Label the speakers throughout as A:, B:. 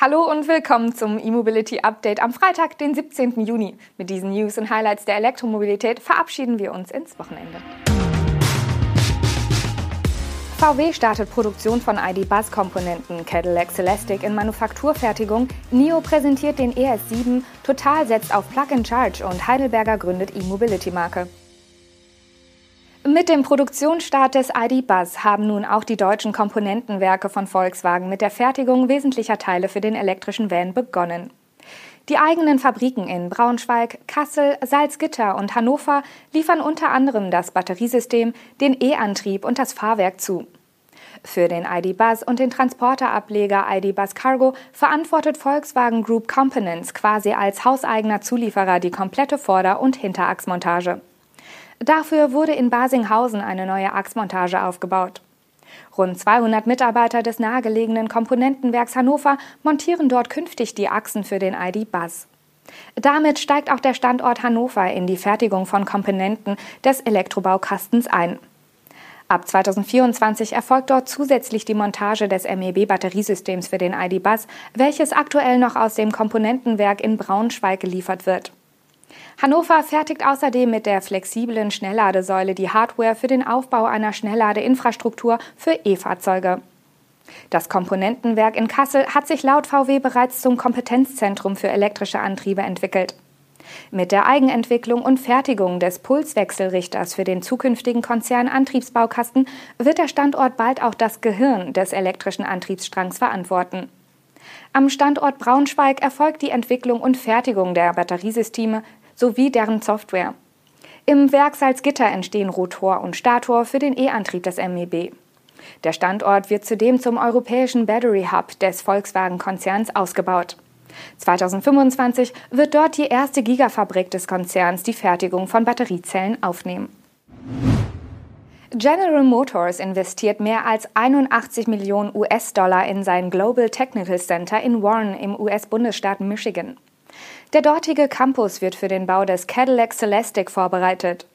A: Hallo und willkommen zum E-Mobility Update am Freitag, den 17. Juni. Mit diesen News und Highlights der Elektromobilität verabschieden wir uns ins Wochenende. VW startet Produktion von ID-Bus-Komponenten, Cadillac Celestic in Manufakturfertigung, NIO präsentiert den ES7, Total setzt auf Plug-in-Charge und Heidelberger gründet E-Mobility-Marke. Mit dem Produktionsstart des ID.Buzz haben nun auch die deutschen Komponentenwerke von Volkswagen mit der Fertigung wesentlicher Teile für den elektrischen Van begonnen. Die eigenen Fabriken in Braunschweig, Kassel, Salzgitter und Hannover liefern unter anderem das Batteriesystem, den E-Antrieb und das Fahrwerk zu. Für den ID.Buzz und den Transporterableger ID.Buzz Cargo verantwortet Volkswagen Group Components quasi als hauseigener Zulieferer die komplette Vorder- und Hinterachsmontage. Dafür wurde in Basinghausen eine neue Achsmontage aufgebaut. Rund 200 Mitarbeiter des nahegelegenen Komponentenwerks Hannover montieren dort künftig die Achsen für den ID.Buzz. Damit steigt auch der Standort Hannover in die Fertigung von Komponenten des Elektrobaukastens ein. Ab 2024 erfolgt dort zusätzlich die Montage des MEB-Batteriesystems für den ID.Buzz, welches aktuell noch aus dem Komponentenwerk in Braunschweig geliefert wird. Hannover fertigt außerdem mit der flexiblen Schnellladesäule die Hardware für den Aufbau einer Schnellladeinfrastruktur für E-Fahrzeuge. Das Komponentenwerk in Kassel hat sich laut VW bereits zum Kompetenzzentrum für elektrische Antriebe entwickelt. Mit der Eigenentwicklung und Fertigung des Pulswechselrichters für den zukünftigen Konzern Antriebsbaukasten wird der Standort bald auch das Gehirn des elektrischen Antriebsstrangs verantworten. Am Standort Braunschweig erfolgt die Entwicklung und Fertigung der Batteriesysteme sowie deren Software. Im Werk Salzgitter entstehen Rotor und Stator für den E-Antrieb des MEB. Der Standort wird zudem zum europäischen Battery Hub des Volkswagen-Konzerns ausgebaut. 2025 wird dort die erste Gigafabrik des Konzerns die Fertigung von Batteriezellen aufnehmen. General Motors investiert mehr als 81 Millionen US-Dollar in sein Global Technical Center in Warren im US-Bundesstaat Michigan. Der dortige Campus wird für den Bau des Cadillac Celestic vorbereitet.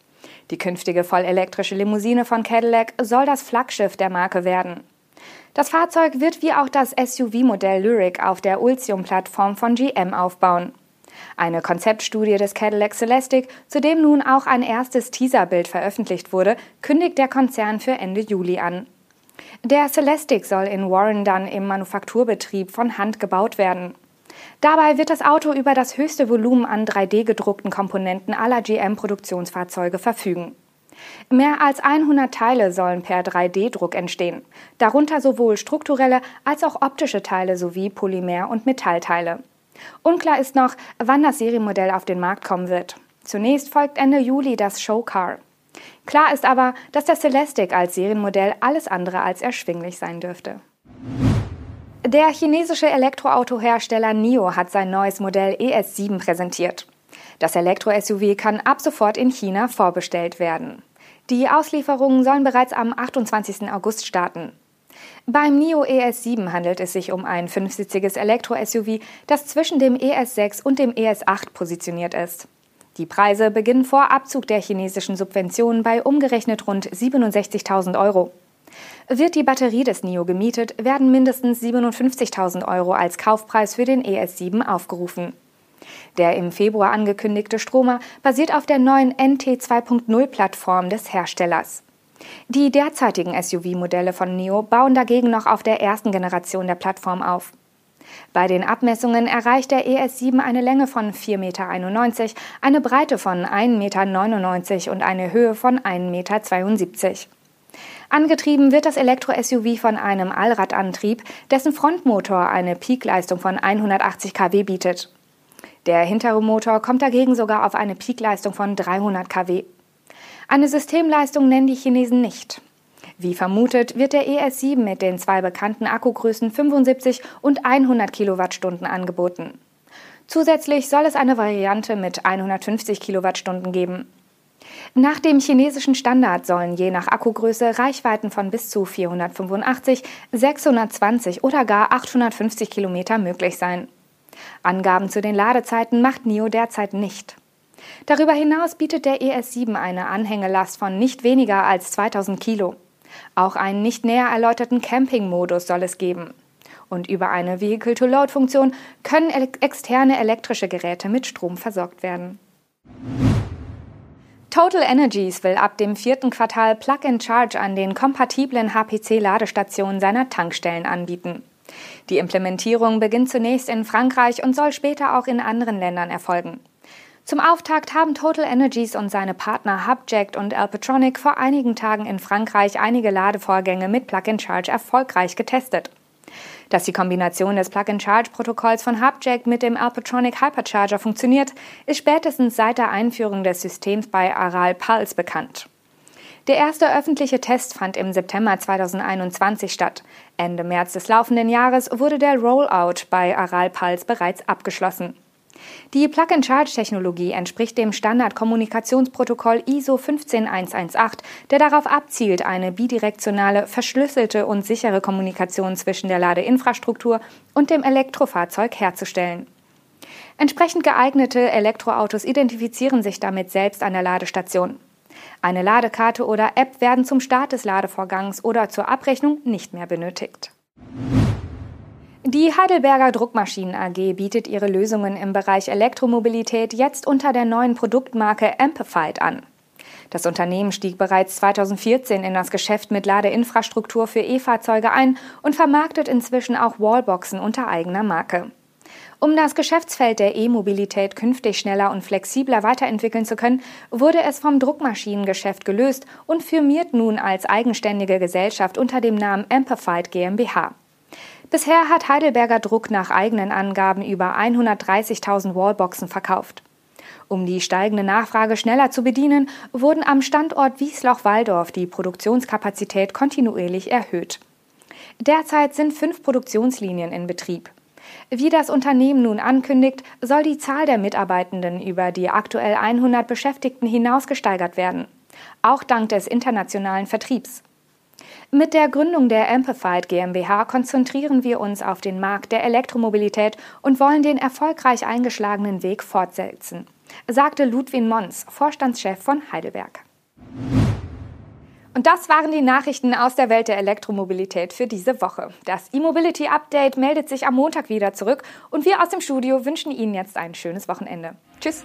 A: Die künftige vollelektrische Limousine von Cadillac soll das Flaggschiff der Marke werden. Das Fahrzeug wird wie auch das SUV-Modell Lyric auf der Ultium-Plattform von GM aufbauen. Eine Konzeptstudie des Cadillac Celestic, zu dem nun auch ein erstes Teaserbild veröffentlicht wurde, kündigt der Konzern für Ende Juli an. Der Celestic soll in Warren dann im Manufakturbetrieb von Hand gebaut werden. Dabei wird das Auto über das höchste Volumen an 3D-gedruckten Komponenten aller GM-Produktionsfahrzeuge verfügen. Mehr als 100 Teile sollen per 3D-Druck entstehen, darunter sowohl strukturelle als auch optische Teile sowie Polymer- und Metallteile. Unklar ist noch, wann das Serienmodell auf den Markt kommen wird. Zunächst folgt Ende Juli das Showcar. Klar ist aber, dass der Celestic als Serienmodell alles andere als erschwinglich sein dürfte. Der chinesische Elektroautohersteller NIO hat sein neues Modell ES7 präsentiert. Das Elektro-SUV kann ab sofort in China vorbestellt werden. Die Auslieferungen sollen bereits am 28. August starten. Beim NIO ES7 handelt es sich um ein fünfsitziges Elektro-SUV, das zwischen dem ES6 und dem ES8 positioniert ist. Die Preise beginnen vor Abzug der chinesischen Subventionen bei umgerechnet rund 67.000 Euro. Wird die Batterie des NIO gemietet, werden mindestens 57.000 Euro als Kaufpreis für den ES7 aufgerufen. Der im Februar angekündigte Stromer basiert auf der neuen NT 2.0 Plattform des Herstellers. Die derzeitigen SUV-Modelle von NIO bauen dagegen noch auf der ersten Generation der Plattform auf. Bei den Abmessungen erreicht der ES7 eine Länge von 4,91 Meter, eine Breite von 1,99 Meter und eine Höhe von 1,72 Meter. Angetrieben wird das Elektro-SUV von einem Allradantrieb, dessen Frontmotor eine Peakleistung von 180 kW bietet. Der hintere Motor kommt dagegen sogar auf eine Peakleistung von 300 kW. Eine Systemleistung nennen die Chinesen nicht. Wie vermutet, wird der ES7 mit den zwei bekannten Akkugrößen 75 und 100 Kilowattstunden angeboten. Zusätzlich soll es eine Variante mit 150 Kilowattstunden geben. Nach dem chinesischen Standard sollen je nach Akkugröße Reichweiten von bis zu 485, 620 oder gar 850 Kilometer möglich sein. Angaben zu den Ladezeiten macht NIO derzeit nicht. Darüber hinaus bietet der ES7 eine Anhängelast von nicht weniger als 2000 Kilo. Auch einen nicht näher erläuterten Campingmodus soll es geben. Und über eine Vehicle-to-Load-Funktion können externe elektrische Geräte mit Strom versorgt werden. Total Energies will ab dem vierten Quartal Plug-in-Charge an den kompatiblen HPC-Ladestationen seiner Tankstellen anbieten. Die Implementierung beginnt zunächst in Frankreich und soll später auch in anderen Ländern erfolgen. Zum Auftakt haben Total Energies und seine Partner Hubject und Alpatronic vor einigen Tagen in Frankreich einige Ladevorgänge mit Plug-in-Charge erfolgreich getestet. Dass die Kombination des Plug-in-Charge-Protokolls von Hubject mit dem Alpatronic Hypercharger funktioniert, ist spätestens seit der Einführung des Systems bei Aral Pulse bekannt. Der erste öffentliche Test fand im September 2021 statt. Ende März des laufenden Jahres wurde der Rollout bei Aral Pulse bereits abgeschlossen. Die Plug-and-Charge-Technologie entspricht dem Standard-Kommunikationsprotokoll ISO 15118, der darauf abzielt, eine bidirektionale, verschlüsselte und sichere Kommunikation zwischen der Ladeinfrastruktur und dem Elektrofahrzeug herzustellen. Entsprechend geeignete Elektroautos identifizieren sich damit selbst an der Ladestation. Eine Ladekarte oder App werden zum Start des Ladevorgangs oder zur Abrechnung nicht mehr benötigt. Die Heidelberger Druckmaschinen AG bietet ihre Lösungen im Bereich Elektromobilität jetzt unter der neuen Produktmarke Amplified an. Das Unternehmen stieg bereits 2014 in das Geschäft mit Ladeinfrastruktur für E-Fahrzeuge ein und vermarktet inzwischen auch Wallboxen unter eigener Marke. Um das Geschäftsfeld der E-Mobilität künftig schneller und flexibler weiterentwickeln zu können, wurde es vom Druckmaschinengeschäft gelöst und firmiert nun als eigenständige Gesellschaft unter dem Namen Amplified GmbH. Bisher hat Heidelberger Druck nach eigenen Angaben über 130.000 Wallboxen verkauft. Um die steigende Nachfrage schneller zu bedienen, wurden am Standort Wiesloch-Walldorf die Produktionskapazität kontinuierlich erhöht. Derzeit sind fünf Produktionslinien in Betrieb. Wie das Unternehmen nun ankündigt, soll die Zahl der Mitarbeitenden über die aktuell 100 Beschäftigten hinaus gesteigert werden, auch dank des internationalen Vertriebs. Mit der Gründung der Amplified GmbH konzentrieren wir uns auf den Markt der Elektromobilität und wollen den erfolgreich eingeschlagenen Weg fortsetzen, sagte Ludwin Mons, Vorstandschef von Heidelberg. Und das waren die Nachrichten aus der Welt der Elektromobilität für diese Woche. Das E-Mobility Update meldet sich am Montag wieder zurück und wir aus dem Studio wünschen Ihnen jetzt ein schönes Wochenende. Tschüss!